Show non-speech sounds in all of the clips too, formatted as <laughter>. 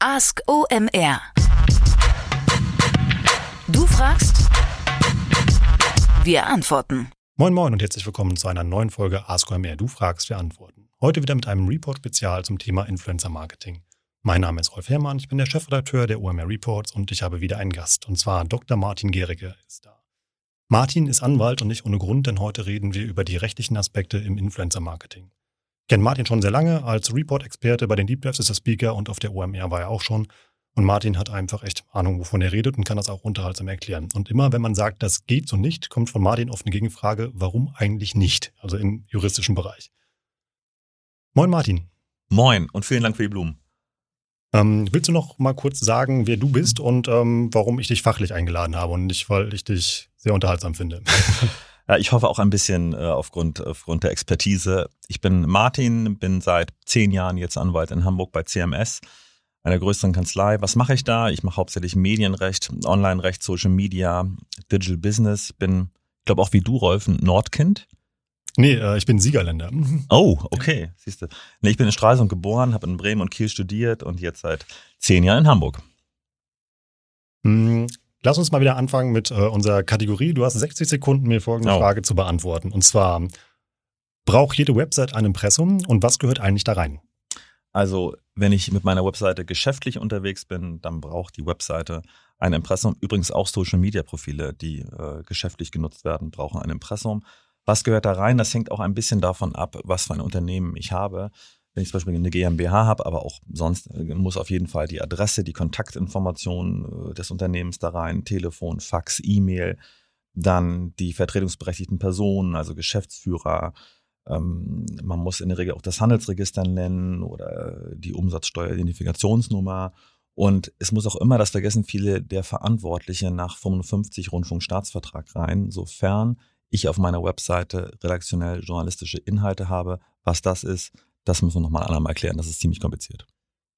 Ask OMR. Du fragst, wir antworten. Moin Moin und herzlich willkommen zu einer neuen Folge Ask OMR. Du fragst, wir antworten. Heute wieder mit einem Report-Spezial zum Thema Influencer Marketing. Mein Name ist Rolf Herrmann, ich bin der Chefredakteur der OMR Reports und ich habe wieder einen Gast, und zwar Dr. Martin Gericke ist da. Martin ist Anwalt und nicht ohne Grund, denn heute reden wir über die rechtlichen Aspekte im Influencer Marketing. Ich kenne Martin schon sehr lange, als Report-Experte bei den Deep Dives ist er Speaker und auf der OMR war er auch schon und Martin hat einfach echt Ahnung, wovon er redet und kann das auch unterhaltsam erklären. Und immer, wenn man sagt, das geht so nicht, kommt von Martin oft eine Gegenfrage, warum eigentlich nicht? Also im juristischen Bereich. Moin Martin. Moin und vielen Dank für die Blumen. Ähm, willst du noch mal kurz sagen, wer du bist und ähm, warum ich dich fachlich eingeladen habe und nicht, weil ich dich sehr unterhaltsam finde? <laughs> Ja, ich hoffe auch ein bisschen äh, aufgrund, aufgrund der Expertise. Ich bin Martin, bin seit zehn Jahren jetzt Anwalt in Hamburg bei CMS einer größeren Kanzlei. Was mache ich da? Ich mache hauptsächlich Medienrecht, Online-Recht, Social Media, Digital Business. Ich bin, ich glaube auch wie du, Rolf, ein Nordkind. Nee, äh, ich bin Siegerländer. <laughs> Oh, okay. Siehst du. Nee, ich bin in Stralsund geboren, habe in Bremen und Kiel studiert und jetzt seit zehn Jahren in Hamburg. Lass uns mal wieder anfangen mit äh, unserer Kategorie. Du hast 60 Sekunden, mir folgende oh. Frage zu beantworten. Und zwar, braucht jede Website ein Impressum und was gehört eigentlich da rein? Also, wenn ich mit meiner Webseite geschäftlich unterwegs bin, dann braucht die Webseite ein Impressum. Übrigens auch Social Media Profile, die äh, geschäftlich genutzt werden, brauchen ein Impressum. Was gehört da rein? Das hängt auch ein bisschen davon ab, was für ein Unternehmen ich habe. Wenn ich zum Beispiel eine GmbH habe, aber auch sonst äh, muss auf jeden Fall die Adresse, die Kontaktinformationen äh, des Unternehmens da rein, Telefon, Fax, E-Mail, dann die vertretungsberechtigten Personen, also Geschäftsführer, ähm, man muss in der Regel auch das Handelsregister nennen oder die Umsatzsteueridentifikationsnummer. Und es muss auch immer, das vergessen viele, der Verantwortliche nach 55 Rundfunkstaatsvertrag rein, sofern ich auf meiner Webseite redaktionell journalistische Inhalte habe. Was das ist, das müssen wir nochmal andermal erklären. Das ist ziemlich kompliziert.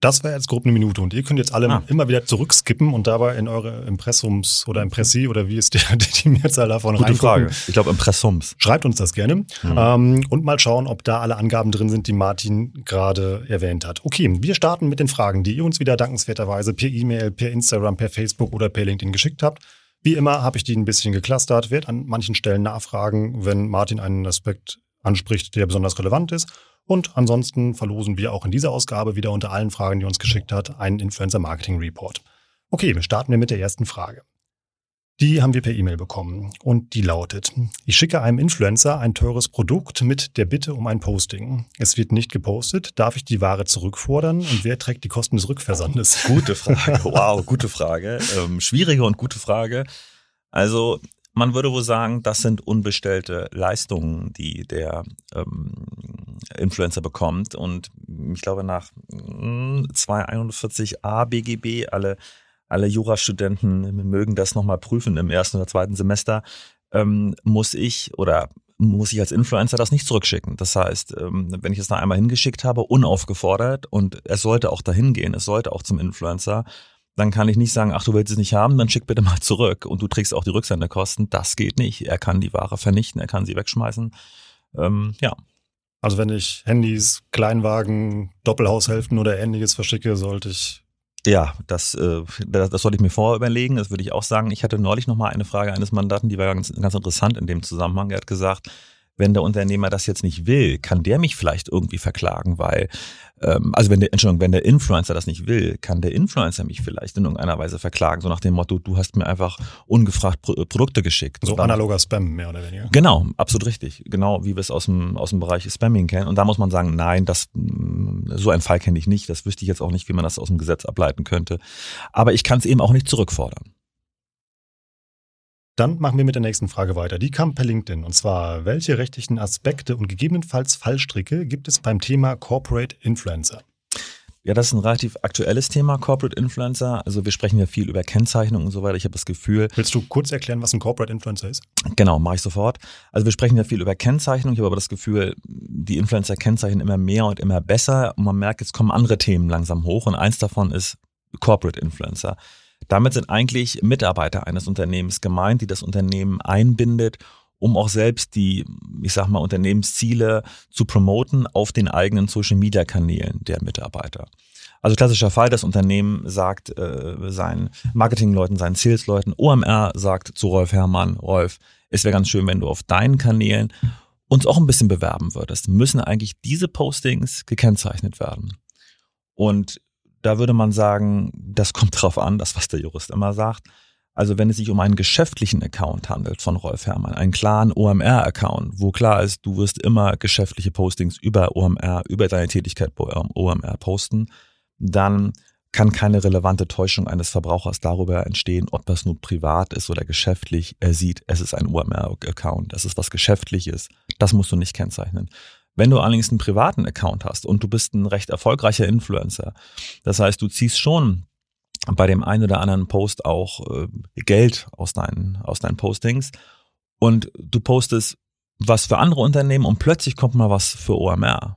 Das wäre jetzt grob eine Minute und ihr könnt jetzt alle ah. immer wieder zurückskippen und dabei in eure Impressums oder Impressi oder wie ist der, <laughs> die Mehrzahl davon Gute Frage. Ich glaube Impressums. Schreibt uns das gerne mhm. ähm, und mal schauen, ob da alle Angaben drin sind, die Martin gerade erwähnt hat. Okay, wir starten mit den Fragen, die ihr uns wieder dankenswerterweise per E-Mail, per Instagram, per Facebook oder per LinkedIn geschickt habt. Wie immer habe ich die ein bisschen geclustert, werde an manchen Stellen nachfragen, wenn Martin einen Aspekt anspricht, der besonders relevant ist und ansonsten verlosen wir auch in dieser Ausgabe wieder unter allen Fragen, die uns geschickt hat, einen Influencer Marketing Report. Okay, wir starten wir mit der ersten Frage. Die haben wir per E-Mail bekommen und die lautet, ich schicke einem Influencer ein teures Produkt mit der Bitte um ein Posting. Es wird nicht gepostet, darf ich die Ware zurückfordern und wer trägt die Kosten des Rückversandes? Gute Frage, <laughs> wow, gute Frage. Ähm, schwierige und gute Frage. Also man würde wohl sagen, das sind unbestellte Leistungen, die der ähm, Influencer bekommt. Und ich glaube, nach 241a hm, BGB, alle, alle Jurastudenten mögen das nochmal prüfen im ersten oder zweiten Semester, ähm, muss ich oder muss ich als Influencer das nicht zurückschicken. Das heißt, ähm, wenn ich es da einmal hingeschickt habe, unaufgefordert und es sollte auch dahin gehen, es sollte auch zum Influencer, dann kann ich nicht sagen, ach, du willst es nicht haben, dann schick bitte mal zurück und du trägst auch die Rücksenderkosten. Das geht nicht. Er kann die Ware vernichten, er kann sie wegschmeißen. Ähm, ja. Also wenn ich Handys, Kleinwagen, Doppelhaushälften oder ähnliches verschicke, sollte ich ja, das, äh, das, das sollte ich mir vorher überlegen. Das würde ich auch sagen. Ich hatte neulich noch mal eine Frage eines Mandanten, die war ganz, ganz interessant in dem Zusammenhang. Er hat gesagt, wenn der Unternehmer das jetzt nicht will, kann der mich vielleicht irgendwie verklagen, weil, ähm, also wenn der, Entschuldigung, wenn der Influencer das nicht will, kann der Influencer mich vielleicht in irgendeiner Weise verklagen, so nach dem Motto, du hast mir einfach ungefragt Pro Produkte geschickt. So analoger Spam, mehr oder weniger. Genau, absolut richtig. Genau, wie wir es aus dem, aus dem Bereich Spamming kennen. Und da muss man sagen, nein, das, so einen Fall kenne ich nicht. Das wüsste ich jetzt auch nicht, wie man das aus dem Gesetz ableiten könnte. Aber ich kann es eben auch nicht zurückfordern. Dann machen wir mit der nächsten Frage weiter. Die kam per LinkedIn. Und zwar, welche rechtlichen Aspekte und gegebenenfalls Fallstricke gibt es beim Thema Corporate Influencer? Ja, das ist ein relativ aktuelles Thema, Corporate Influencer. Also wir sprechen ja viel über Kennzeichnung und so weiter. Ich habe das Gefühl. Willst du kurz erklären, was ein Corporate Influencer ist? Genau, mache ich sofort. Also wir sprechen ja viel über Kennzeichnung. Ich habe aber das Gefühl, die Influencer kennzeichnen immer mehr und immer besser. Und man merkt, jetzt kommen andere Themen langsam hoch. Und eins davon ist Corporate Influencer. Damit sind eigentlich Mitarbeiter eines Unternehmens gemeint, die das Unternehmen einbindet, um auch selbst die, ich sag mal, Unternehmensziele zu promoten auf den eigenen Social Media Kanälen der Mitarbeiter. Also klassischer Fall, das Unternehmen sagt äh, seinen Marketingleuten, seinen Salesleuten, OMR sagt zu Rolf Herrmann, Rolf, es wäre ganz schön, wenn du auf deinen Kanälen uns auch ein bisschen bewerben würdest. Müssen eigentlich diese Postings gekennzeichnet werden? Und da würde man sagen, das kommt drauf an, das was der Jurist immer sagt. Also wenn es sich um einen geschäftlichen Account handelt von Rolf Herrmann, einen klaren OMR-Account, wo klar ist, du wirst immer geschäftliche Postings über OMR, über deine Tätigkeit bei OMR posten, dann kann keine relevante Täuschung eines Verbrauchers darüber entstehen, ob das nun privat ist oder geschäftlich. Er sieht, es ist ein OMR-Account, es ist was Geschäftliches. Das musst du nicht kennzeichnen. Wenn du allerdings einen privaten Account hast und du bist ein recht erfolgreicher Influencer, das heißt, du ziehst schon bei dem einen oder anderen Post auch äh, Geld aus deinen, aus deinen Postings und du postest was für andere Unternehmen und plötzlich kommt mal was für OMR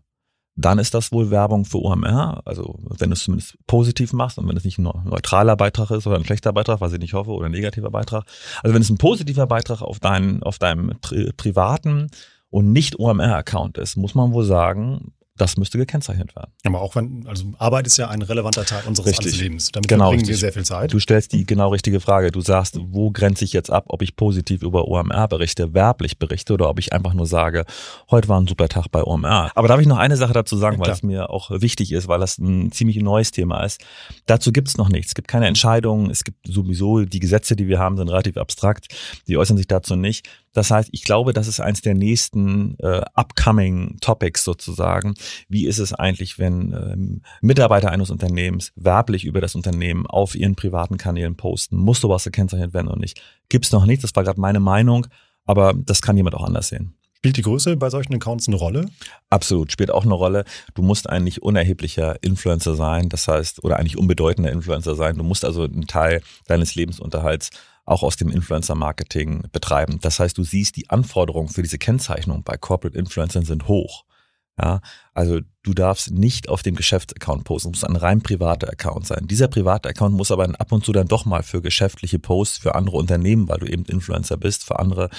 dann ist das wohl Werbung für OMR. Also wenn du es zumindest positiv machst und wenn es nicht ein neutraler Beitrag ist oder ein schlechter Beitrag, was ich nicht hoffe, oder ein negativer Beitrag. Also wenn es ein positiver Beitrag auf, deinen, auf deinem pri privaten und nicht OMR-Account ist, muss man wohl sagen, das müsste gekennzeichnet werden. Aber auch wenn, also Arbeit ist ja ein relevanter Teil unseres richtig. Lebens. Damit genau, verbringen wir sehr viel Zeit. Du stellst die genau richtige Frage. Du sagst, wo grenze ich jetzt ab, ob ich positiv über OMR berichte, werblich berichte oder ob ich einfach nur sage, heute war ein super Tag bei OMR. Aber darf ich noch eine Sache dazu sagen, ja, weil es mir auch wichtig ist, weil das ein ziemlich neues Thema ist. Dazu gibt es noch nichts. Es gibt keine Entscheidungen. Es gibt sowieso, die Gesetze, die wir haben, sind relativ abstrakt. Die äußern sich dazu nicht. Das heißt, ich glaube, das ist eins der nächsten äh, upcoming Topics sozusagen. Wie ist es eigentlich, wenn ähm, Mitarbeiter eines Unternehmens werblich über das Unternehmen auf ihren privaten Kanälen posten? Muss sowas gekennzeichnet werden oder nicht? Gibt es noch nicht. Das war gerade meine Meinung, aber das kann jemand auch anders sehen. Spielt die Größe bei solchen Accounts eine Rolle? Absolut, spielt auch eine Rolle. Du musst eigentlich unerheblicher Influencer sein, das heißt, oder eigentlich unbedeutender Influencer sein. Du musst also einen Teil deines Lebensunterhalts auch aus dem Influencer-Marketing betreiben. Das heißt, du siehst, die Anforderungen für diese Kennzeichnung bei Corporate Influencern sind hoch. Ja, also du darfst nicht auf dem Geschäftsaccount posten, es muss ein rein privater Account sein. Dieser private Account muss aber ab und zu dann doch mal für geschäftliche Posts für andere Unternehmen, weil du eben Influencer bist, für andere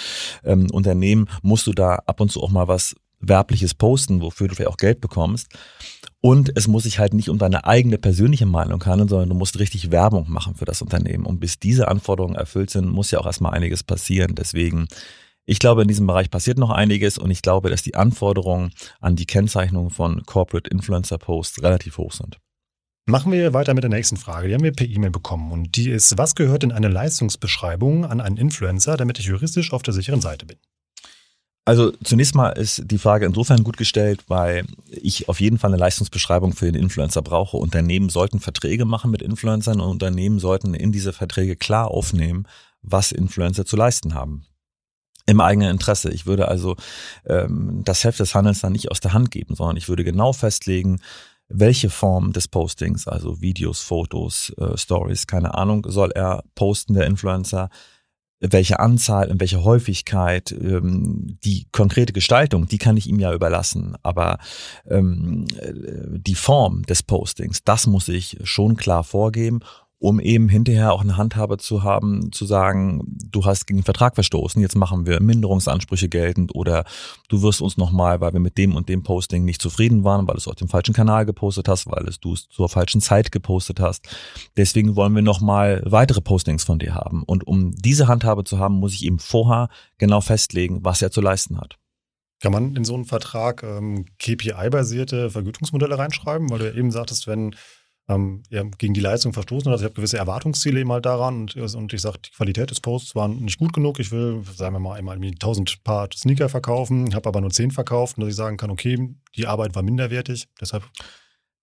ähm, Unternehmen musst du da ab und zu auch mal was werbliches posten, wofür du vielleicht auch Geld bekommst. Und es muss sich halt nicht um deine eigene persönliche Meinung handeln, sondern du musst richtig Werbung machen für das Unternehmen. Und bis diese Anforderungen erfüllt sind, muss ja auch erstmal einiges passieren. Deswegen, ich glaube, in diesem Bereich passiert noch einiges und ich glaube, dass die Anforderungen an die Kennzeichnung von Corporate Influencer Posts relativ hoch sind. Machen wir weiter mit der nächsten Frage. Die haben wir per E-Mail bekommen. Und die ist, was gehört in eine Leistungsbeschreibung an einen Influencer, damit ich juristisch auf der sicheren Seite bin? Also zunächst mal ist die Frage insofern gut gestellt, weil ich auf jeden Fall eine Leistungsbeschreibung für den Influencer brauche. Unternehmen sollten Verträge machen mit Influencern und Unternehmen sollten in diese Verträge klar aufnehmen, was Influencer zu leisten haben. Im eigenen Interesse. Ich würde also ähm, das Heft des Handels dann nicht aus der Hand geben, sondern ich würde genau festlegen, welche Form des Postings, also Videos, Fotos, äh, Stories, keine Ahnung, soll er posten, der Influencer welche Anzahl, in welcher Häufigkeit, ähm, die konkrete Gestaltung, die kann ich ihm ja überlassen. Aber ähm, äh, die Form des Postings, das muss ich schon klar vorgeben um eben hinterher auch eine Handhabe zu haben, zu sagen, du hast gegen den Vertrag verstoßen, jetzt machen wir Minderungsansprüche geltend oder du wirst uns nochmal, weil wir mit dem und dem Posting nicht zufrieden waren, weil du es auf dem falschen Kanal gepostet hast, weil es du es zur falschen Zeit gepostet hast. Deswegen wollen wir nochmal weitere Postings von dir haben. Und um diese Handhabe zu haben, muss ich eben vorher genau festlegen, was er zu leisten hat. Kann man in so einen Vertrag ähm, KPI-basierte Vergütungsmodelle reinschreiben? Weil du ja eben sagtest, wenn ähm, ja, gegen die Leistung verstoßen hat. Also ich habe gewisse Erwartungsziele eben halt daran und, und ich sage, die Qualität des Posts war nicht gut genug. Ich will, sagen wir mal, einmal 1000 Paar Sneaker verkaufen, habe aber nur 10 verkauft dass ich sagen kann, okay, die Arbeit war minderwertig, deshalb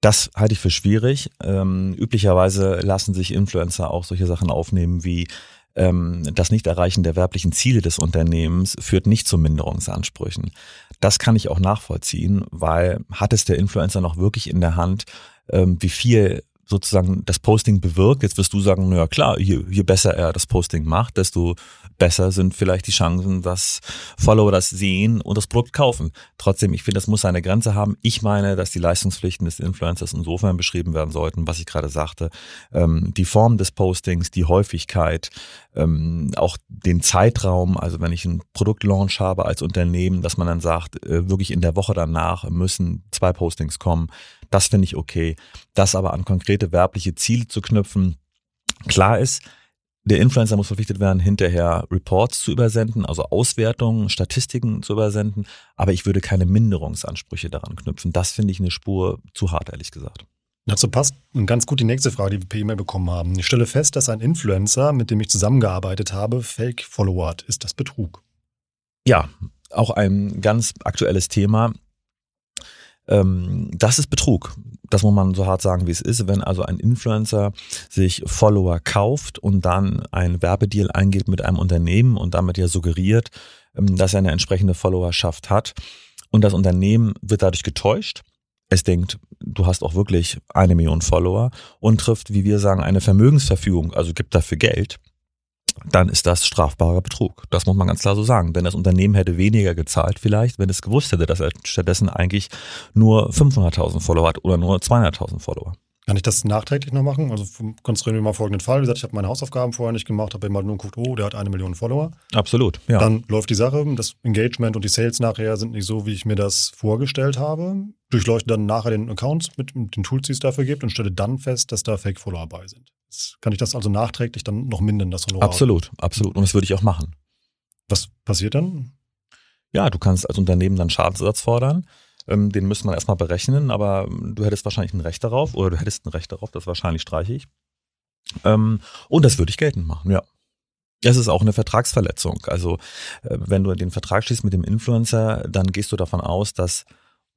das halte ich für schwierig. Ähm, üblicherweise lassen sich Influencer auch solche Sachen aufnehmen wie das Nicht-Erreichen der werblichen Ziele des Unternehmens führt nicht zu Minderungsansprüchen. Das kann ich auch nachvollziehen, weil hat es der Influencer noch wirklich in der Hand, ähm, wie viel sozusagen das Posting bewirkt. Jetzt wirst du sagen, naja klar, je, je besser er das Posting macht, desto besser sind vielleicht die Chancen, dass Follower das sehen und das Produkt kaufen. Trotzdem, ich finde, das muss seine Grenze haben. Ich meine, dass die Leistungspflichten des Influencers insofern beschrieben werden sollten, was ich gerade sagte. Ähm, die Form des Postings, die Häufigkeit, ähm, auch den Zeitraum, also wenn ich einen Produktlaunch habe als Unternehmen, dass man dann sagt, äh, wirklich in der Woche danach müssen zwei Postings kommen Das finde ich okay. Das aber an konkrete werbliche Ziele zu knüpfen, klar ist, der Influencer muss verpflichtet werden, hinterher Reports zu übersenden, also Auswertungen, Statistiken zu übersenden. Aber ich würde keine Minderungsansprüche daran knüpfen. Das finde ich eine Spur zu hart, ehrlich gesagt. Dazu passt ganz gut die nächste Frage, die wir per E-Mail bekommen haben. Ich stelle fest, dass ein Influencer, mit dem ich zusammengearbeitet habe, Fake-Follower hat. Ist das Betrug? Ja, auch ein ganz aktuelles Thema. Ähm, das ist Betrug. Das muss man so hart sagen, wie es ist. Wenn also ein Influencer sich Follower kauft und dann ein Werbedeal eingeht mit einem Unternehmen und damit ja suggeriert, ähm, dass er eine entsprechende Followerschaft hat und das Unternehmen wird dadurch getäuscht, es denkt, du hast auch wirklich eine Million Follower und trifft, wie wir sagen, eine Vermögensverfügung, also gibt dafür Geld, dann ist das strafbarer Betrug. Das muss man ganz klar so sagen. Denn das Unternehmen hätte weniger gezahlt vielleicht, wenn es gewusst hätte, dass er stattdessen eigentlich nur 500.000 Follower hat oder nur 200.000 Follower. Kann ich das nachträglich noch machen? Also konstruieren wir mal folgenden Fall. Wie gesagt, ich habe meine Hausaufgaben vorher nicht gemacht, habe immer nur geguckt, oh, der hat eine Million Follower. Absolut, ja. Dann läuft die Sache, das Engagement und die Sales nachher sind nicht so, wie ich mir das vorgestellt habe. Durchleuchte dann nachher den Account mit den Tools, die es dafür gibt und stelle dann fest, dass da Fake-Follower bei sind. Kann ich das also nachträglich dann noch mindern, das Honorar? Absolut, absolut. Und das würde ich auch machen. Was passiert dann? Ja, du kannst als Unternehmen dann Schadensersatz fordern. Ähm, den müsste man erstmal berechnen, aber du hättest wahrscheinlich ein Recht darauf oder du hättest ein Recht darauf, das wahrscheinlich streiche ich. Ähm, und das würde ich geltend machen, ja. Es ist auch eine Vertragsverletzung. Also äh, wenn du den Vertrag schließt mit dem Influencer, dann gehst du davon aus, dass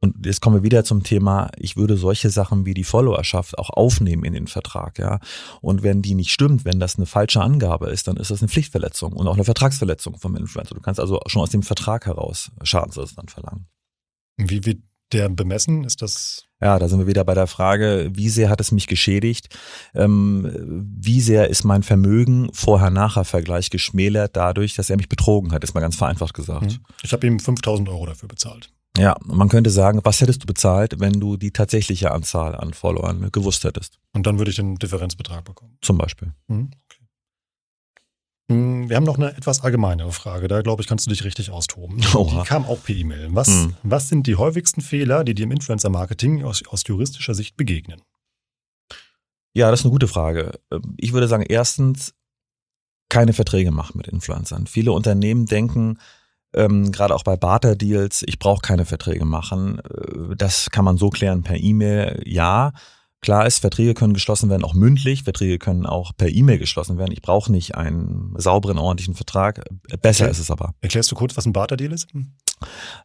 und jetzt kommen wir wieder zum Thema, ich würde solche Sachen wie die Followerschaft auch aufnehmen in den Vertrag, ja. Und wenn die nicht stimmt, wenn das eine falsche Angabe ist, dann ist das eine Pflichtverletzung und auch eine Vertragsverletzung vom Influencer. Du kannst also schon aus dem Vertrag heraus Schadensersatz dann verlangen. Wie wird der bemessen? Ist das? Ja, da sind wir wieder bei der Frage, wie sehr hat es mich geschädigt? Ähm, wie sehr ist mein Vermögen Vorher-Nachher-Vergleich geschmälert dadurch, dass er mich betrogen hat? Ist mal ganz vereinfacht gesagt. Hm. Ich habe ihm 5000 Euro dafür bezahlt. Ja, man könnte sagen, was hättest du bezahlt, wenn du die tatsächliche Anzahl an Followern gewusst hättest? Und dann würde ich den Differenzbetrag bekommen. Zum Beispiel. Mhm, okay. Hm, wir haben noch eine etwas allgemeinere Frage. Da glaube ich, kannst du dich richtig austoben. <laughs> Oha. Die kam auch per E-Mail. Was, mhm. was sind die häufigsten Fehler, die dir im Influencer-Marketing aus, aus juristischer Sicht begegnen? Ja, das ist eine gute Frage. Ich würde sagen, erstens, keine Verträge machen mit Influencern. Viele Unternehmen denken, ähm, gerade auch bei Barter-Deals, ich brauche keine Verträge machen. Äh, das kann man so klären per E-Mail, ja. Klar ist, Verträge können geschlossen werden, auch mündlich. Verträge können auch per E-Mail geschlossen werden. Ich brauche nicht einen sauberen, ordentlichen Vertrag. Besser okay. ist es aber. Erklärst du kurz, was ein Barter-Deal ist?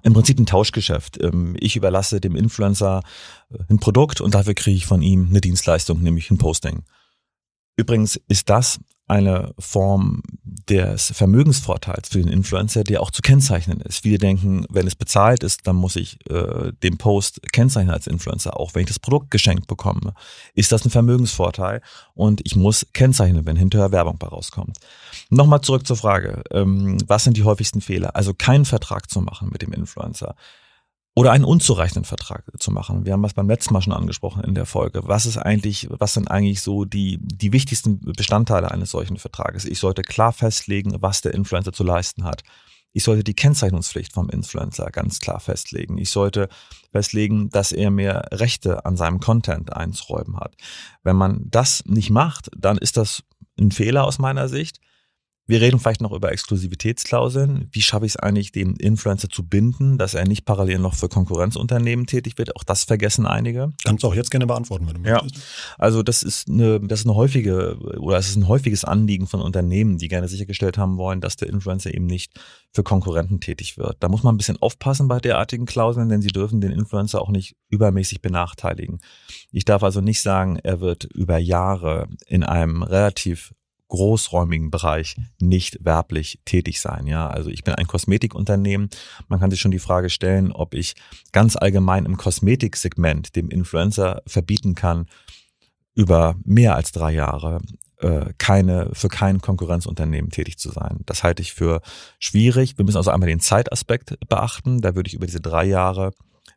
Im Prinzip ein Tauschgeschäft. Ähm, ich überlasse dem Influencer äh, ein Produkt und dafür kriege ich von ihm eine Dienstleistung, nämlich ein Posting. Übrigens ist das eine Form des Vermögensvorteils für den Influencer, der auch zu kennzeichnen ist. Viele denken, wenn es bezahlt ist, dann muss ich äh, den Post kennzeichnen als Influencer. Auch wenn ich das Produkt geschenkt bekomme, ist das ein Vermögensvorteil und ich muss kennzeichnen, wenn hinterher Werbung bei rauskommt. Nochmal zurück zur Frage, ähm, was sind die häufigsten Fehler? Also keinen Vertrag zu machen mit dem Influencer oder einen unzureichenden Vertrag zu machen. Wir haben das beim letzten Mal schon angesprochen in der Folge. Was ist eigentlich, was sind eigentlich so die, die wichtigsten Bestandteile eines solchen Vertrages? Ich sollte klar festlegen, was der Influencer zu leisten hat. Ich sollte die Kennzeichnungspflicht vom Influencer ganz klar festlegen. Ich sollte festlegen, dass er mehr Rechte an seinem Content einzuräumen hat. Wenn man das nicht macht, dann ist das ein Fehler aus meiner Sicht. Wir reden vielleicht noch über Exklusivitätsklauseln. Wie schaffe ich es eigentlich, den Influencer zu binden, dass er nicht parallel noch für Konkurrenzunternehmen tätig wird? Auch das vergessen einige. Kannst du auch jetzt gerne beantworten, wenn du ja. möchtest. Also das ist eine, das ist eine häufige oder es ist ein häufiges Anliegen von Unternehmen, die gerne sichergestellt haben wollen, dass der Influencer eben nicht für Konkurrenten tätig wird. Da muss man ein bisschen aufpassen bei derartigen Klauseln, denn sie dürfen den Influencer auch nicht übermäßig benachteiligen. Ich darf also nicht sagen, er wird über Jahre in einem relativ großräumigen Bereich nicht werblich tätig sein. Ja, also ich bin ein Kosmetikunternehmen. Man kann sich schon die Frage stellen, ob ich ganz allgemein im Kosmetiksegment dem Influencer verbieten kann, über mehr als drei Jahre äh, keine für kein Konkurrenzunternehmen tätig zu sein. Das halte ich für schwierig. Wir müssen also einmal den Zeitaspekt beachten. Da würde ich über diese drei Jahre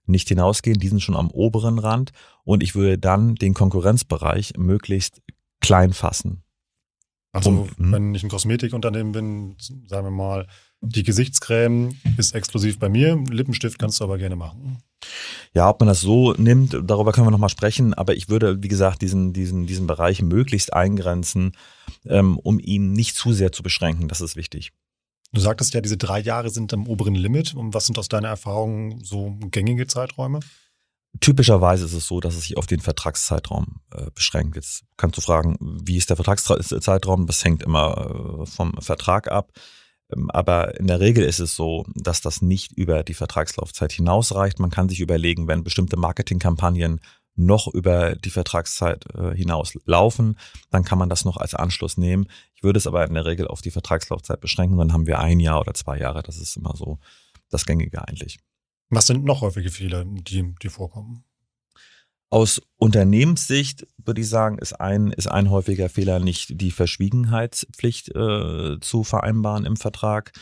nicht hinausgehen. Die sind schon am oberen Rand. Und ich würde dann den Konkurrenzbereich möglichst klein fassen. Also Um- hm. wenn ich ein Kosmetikunternehmen bin, sagen wir mal, die Gesichtscreme ist exklusiv bei mir, Lippenstift kannst du aber gerne machen. Ja, ob man das so nimmt, darüber können wir nochmal sprechen, aber ich würde, wie gesagt, diesen, diesen, diesen Bereich möglichst eingrenzen, ähm, um ihn nicht zu sehr zu beschränken. Das ist wichtig. Du sagtest ja, diese drei Jahre sind am oberen Limit. Und was sind aus deiner Erfahrung so gängige Zeiträume? Typischerweise ist es so, dass es sich auf den Vertragszeitraum äh, beschränkt. Jetzt kannst du fragen, wie ist der Vertragszeitraum? Das hängt immer äh, vom Vertrag ab. Ähm, aber in der Regel ist es so, dass das nicht über die Vertragslaufzeit hinausreicht. Man kann sich überlegen, wenn bestimmte Marketingkampagnen noch über die Vertragszeit äh, hinaus laufen, dann kann man das noch als Anschluss nehmen. Ich würde es aber in der Regel auf die Vertragslaufzeit beschränken. Dann haben wir ein Jahr oder zwei Jahre. Das ist immer so das Gängige eigentlich. Was sind noch häufige Fehler, die, die vorkommen? Aus Unternehmenssicht würde ich sagen, ist ein, ist ein häufiger Fehler nicht die Verschwiegenheitspflicht äh, zu vereinbaren im Vertrag.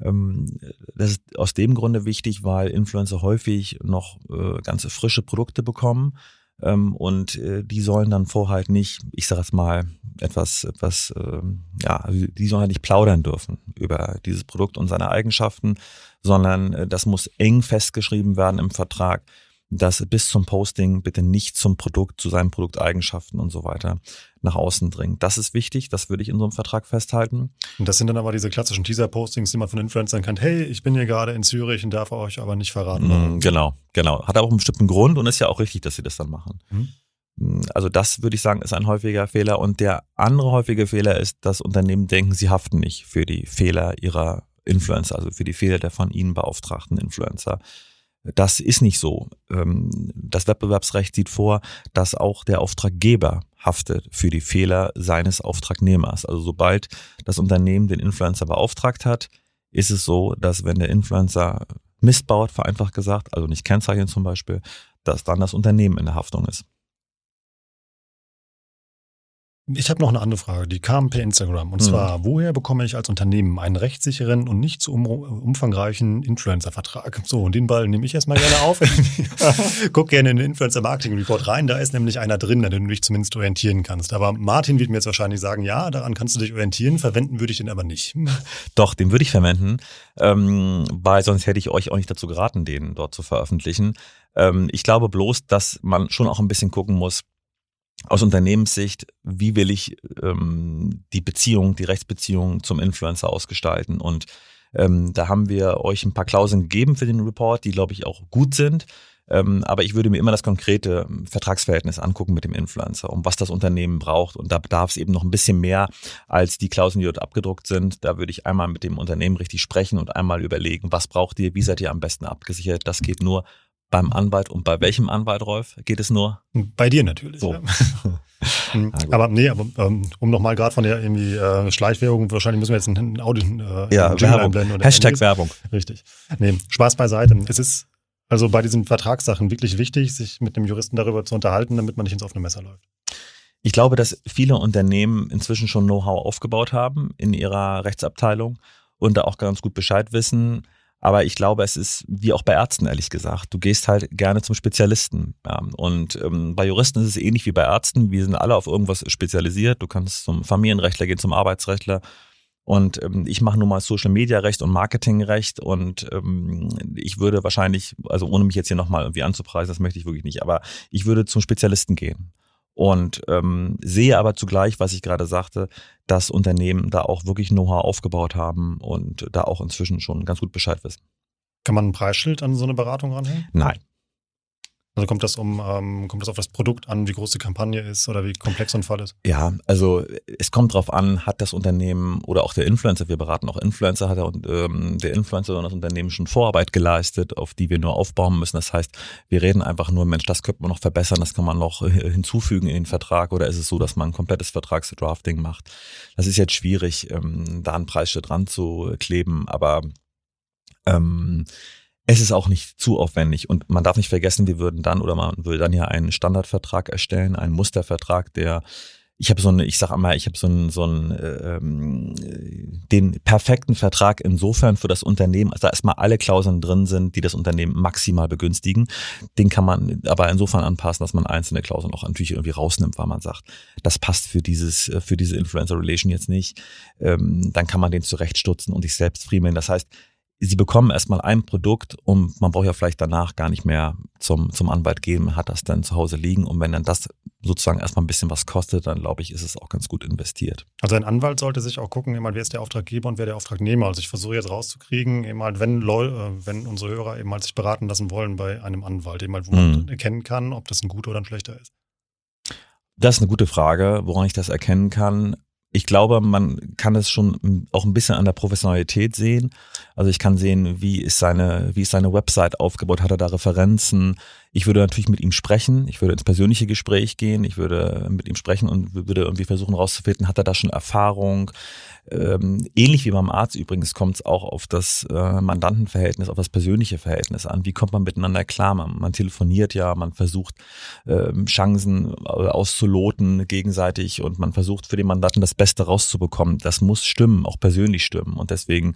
Ähm, das ist aus dem Grunde wichtig, weil Influencer häufig noch äh, ganze frische Produkte bekommen ähm, und äh, die sollen dann vorher halt nicht, ich sage jetzt mal, etwas, etwas, ähm, ja, also die sollen halt nicht plaudern dürfen über dieses Produkt und seine Eigenschaften, sondern äh, das muss eng festgeschrieben werden im Vertrag dass bis zum Posting bitte nicht zum Produkt, zu seinen Produkteigenschaften und so weiter nach außen dringt. Das ist wichtig, das würde ich in so einem Vertrag festhalten. Und das sind dann aber diese klassischen Teaser-Postings, die man von Influencern kennt. Hey, ich bin hier gerade in Zürich und darf euch aber nicht verraten. Mm, Genau, genau. Hat auch einen bestimmten Grund und ist ja auch richtig, dass sie das dann machen. Mhm. Mm, Also das würde ich sagen, ist ein häufiger Fehler. Und der andere häufige Fehler ist, dass Unternehmen denken, sie haften nicht für die Fehler ihrer Influencer, also für die Fehler der von ihnen beauftragten Influencer. Das ist nicht so. Ähm, Das Wettbewerbsrecht sieht vor, dass auch der Auftraggeber haftet für die Fehler seines Auftragnehmers. Also sobald das Unternehmen den Influencer beauftragt hat, ist es so, dass wenn der Influencer Mist baut, vereinfacht gesagt, also nicht kennzeichnen zum Beispiel, dass dann das Unternehmen in der Haftung ist. Ich habe noch eine andere Frage, die kam per Instagram. Und Mhm. zwar, woher bekomme ich als Unternehmen einen rechtssicheren und nicht zu um, umfangreichen Influencer-Vertrag? So, und den Ball nehme ich erstmal gerne <laughs> auf. <laughs> Guck gerne in den Influencer-Marketing-Report rein, da ist nämlich einer drin, an dem du dich zumindest orientieren kannst. Aber Martin wird mir jetzt wahrscheinlich sagen, ja, daran kannst du dich orientieren, verwenden würde ich den aber nicht. <laughs> Doch, den würde ich verwenden, ähm, weil sonst hätte ich euch auch nicht dazu geraten, den dort zu veröffentlichen. Ähm, ich glaube bloß, dass man schon auch ein bisschen gucken muss, aus Unternehmenssicht, wie will ich ähm, die Beziehung, die Rechtsbeziehung zum Influencer ausgestalten. Und ähm, da haben wir euch ein paar Klauseln gegeben für den Report, die, glaube ich, auch gut sind. Ähm, aber ich würde mir immer das konkrete ähm, Vertragsverhältnis angucken mit dem Influencer, um was das Unternehmen braucht. Und da bedarf es eben noch ein bisschen mehr als die Klauseln, die dort abgedruckt sind. Da würde ich einmal mit dem Unternehmen richtig sprechen und einmal überlegen, was braucht ihr, wie seid ihr am besten abgesichert. Das geht nur beim Anwalt und bei welchem Anwalt, Rolf? Geht es nur? Bei dir natürlich. So. Ja. <laughs> Gut. aber nee, aber ähm, um nochmal gerade von der irgendwie äh, Schleichwerbung, wahrscheinlich müssen wir jetzt ein Audio äh, Ja, einen Jingle Werbung. einblenden oder Hashtag ähnliches. Werbung. Richtig. Nee, Spaß beiseite. Es ist also bei diesen Vertragssachen wirklich wichtig, sich mit dem Juristen darüber zu unterhalten, damit man nicht ins offene Messer läuft. Ich glaube, dass viele Unternehmen inzwischen schon Know-how aufgebaut haben in ihrer Rechtsabteilung und da auch ganz gut Bescheid wissen. Aber ich glaube, es ist wie auch bei Ärzten, ehrlich gesagt. Du gehst halt gerne zum Spezialisten. Ja. Und ähm, bei Juristen ist es ähnlich wie bei Ärzten. Wir sind alle auf irgendwas spezialisiert. Du kannst zum Familienrechtler gehen, zum Arbeitsrechtler. Und ähm, ich mache nun mal Social Media Recht und Marketingrecht und ähm, ich würde wahrscheinlich, also ohne mich jetzt hier nochmal irgendwie anzupreisen, das möchte ich wirklich nicht, aber ich würde zum Spezialisten gehen und ähm, sehe aber zugleich, was ich gerade sagte, dass Unternehmen da auch wirklich Know-how aufgebaut haben und da auch inzwischen schon ganz gut Bescheid wissen. Kann man ein Preisschild an so eine Beratung ranhängen? Nein. Also kommt das um, ähm, kommt das auf das Produkt an, wie groß die Kampagne ist oder wie komplex so ein Fall ist? Ja, also es kommt drauf an, hat das Unternehmen oder auch der Influencer, wir beraten auch Influencer, hat der, ähm, der Influencer und das Unternehmen schon Vorarbeit geleistet, auf die wir nur aufbauen müssen. Das heißt, wir reden einfach nur, Mensch, das könnte man noch verbessern, das kann man noch hinzufügen in den Vertrag oder ist es so, dass man ein komplettes Vertragsdrafting macht? Das ist jetzt schwierig, ähm, da einen Preisschild dran zu kleben, aber ähm, es ist auch nicht zu aufwendig und man darf nicht vergessen, wir würden dann oder man würde dann ja einen Standardvertrag erstellen, einen Mustervertrag, der ich habe so eine, ich sag einmal, ich habe so einen, so einen ähm, den perfekten Vertrag insofern für das Unternehmen, also da erstmal alle Klauseln drin sind, die das Unternehmen maximal begünstigen. Den kann man aber insofern anpassen, dass man einzelne Klauseln auch natürlich irgendwie rausnimmt, weil man sagt, das passt für dieses, für diese Influencer Relation jetzt nicht. Ähm, dann kann man den zurechtstutzen und sich selbst friemeln. Das heißt, sie bekommen erstmal ein Produkt und man braucht ja vielleicht danach gar nicht mehr zum, zum Anwalt gehen, hat das dann zu Hause liegen und wenn dann das sozusagen erstmal ein bisschen was kostet, dann glaube ich, ist es auch ganz gut investiert. Also ein Anwalt sollte sich auch gucken, immer, wer ist der Auftraggeber und wer der Auftragnehmer. Also ich versuche jetzt rauszukriegen, eben halt, wenn, äh, wenn unsere Hörer eben halt sich beraten lassen wollen bei einem Anwalt, eben halt, wo man mhm. erkennen kann, ob das ein guter oder ein schlechter ist. Das ist eine gute Frage, woran ich das erkennen kann ich glaube, man kann es schon auch ein bisschen an der Professionalität sehen. Also ich kann sehen, wie ist seine, wie ist seine Website aufgebaut, hat er da Referenzen, ich würde natürlich mit ihm sprechen, ich würde ins persönliche Gespräch gehen, ich würde mit ihm sprechen und würde irgendwie versuchen rauszufinden, hat er da schon Erfahrung? Ähm, ähnlich wie beim Arzt übrigens kommt es auch auf das äh, Mandantenverhältnis, auf das persönliche Verhältnis an. Wie kommt man miteinander klar? Man, man telefoniert ja, man versucht ähm, Chancen äh, auszuloten gegenseitig und man versucht für den Mandanten das Beste rauszubekommen. Das muss stimmen, auch persönlich stimmen. Und deswegen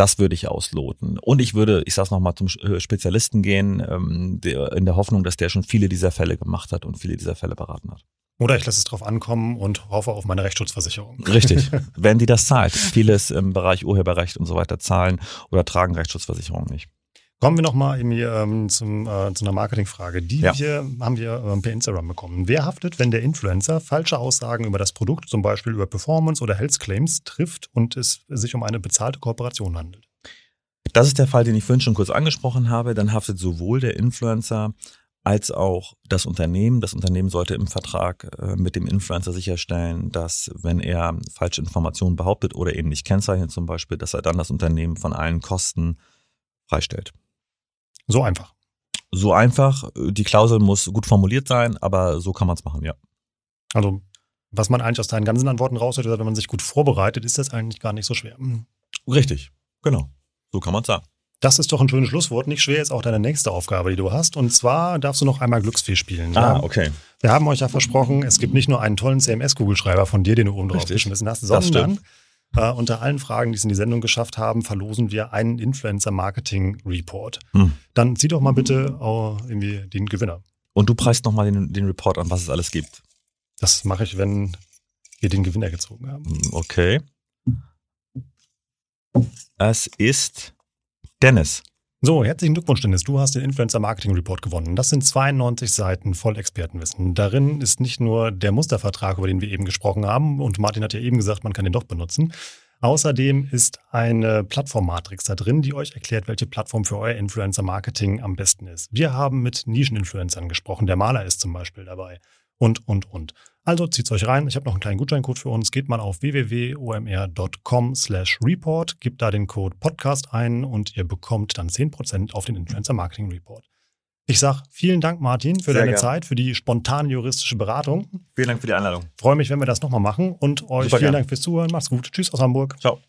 das würde ich ausloten. Und ich würde, ich sag's nochmal, zum äh, Spezialisten gehen, ähm, der, in der Hoffnung, dass der schon viele dieser Fälle gemacht hat und viele dieser Fälle beraten hat. Oder ich lasse es drauf ankommen und hoffe auf meine Rechtsschutzversicherung. Richtig. <laughs> Wenn die das zahlt. Vieles im Bereich Urheberrecht und so weiter zahlen oder tragen Rechtsschutzversicherungen nicht. Kommen wir nochmal ähm, zum, äh, zu einer Marketingfrage. Die ja. wir, haben wir ähm, per Instagram bekommen. Wer haftet, wenn der Influencer falsche Aussagen über das Produkt, zum Beispiel über Performance oder Health Claims, trifft und es sich um eine bezahlte Kooperation handelt? Das ist der Fall, den ich vorhin schon kurz angesprochen habe. Dann haftet sowohl der Influencer als auch das Unternehmen. Das Unternehmen sollte im Vertrag äh, mit dem Influencer sicherstellen, dass wenn er falsche Informationen behauptet oder eben nicht kennzeichnet zum Beispiel, dass er dann das Unternehmen von allen Kosten freistellt. So einfach. So einfach. Die Klausel muss gut formuliert sein, aber so kann man es machen, ja. Also, was man eigentlich aus deinen ganzen Antworten raushört, wenn man sich gut vorbereitet, ist das eigentlich gar nicht so schwer. Hm. Richtig, genau. So kann man es sagen. Das ist doch ein schönes Schlusswort. Nicht schwer ist auch deine nächste Aufgabe, die du hast. Und zwar darfst du noch einmal Glücksfee spielen. Ah, ja? okay. Wir haben euch ja versprochen, es gibt nicht nur einen tollen CMS-Kugelschreiber von dir, den du oben drauf geschmissen hast, sondern äh, unter allen Fragen, die es in die Sendung geschafft haben, verlosen wir einen Influencer-Marketing-Report. Hm. Dann zieh doch mal bitte äh, irgendwie den Gewinner. Und du preist nochmal den, den Report an, was es alles gibt. Das mache ich, wenn wir den Gewinner gezogen haben. Hm, okay. Es ist Dennis. So, herzlichen Glückwunsch, Dennis. Du hast den Influencer Marketing Report gewonnen. Das sind 92 Seiten voll Expertenwissen. Darin ist nicht nur der Mustervertrag, über den wir eben gesprochen haben, und Martin hat ja eben gesagt, man kann den doch benutzen. Außerdem ist eine Plattformmatrix da drin, die euch erklärt, welche Plattform für euer Influencer Marketing am besten ist. Wir haben mit Nischen-Influencern gesprochen. Der Maler ist zum Beispiel dabei. Und, und, und. Also zieht's euch rein. Ich habe noch einen kleinen Gutscheincode für uns. Geht mal auf www.omr.com slash report, gebt da den Code Podcast ein und ihr bekommt dann 10% auf den Influencer Marketing Report. Ich sage vielen Dank, Martin, für Sehr deine gern. Zeit, für die spontane juristische Beratung. Vielen Dank für die Einladung. Freue mich, wenn wir das nochmal machen und euch Super vielen gern. Dank fürs Zuhören. Macht's gut. Tschüss aus Hamburg. Ciao.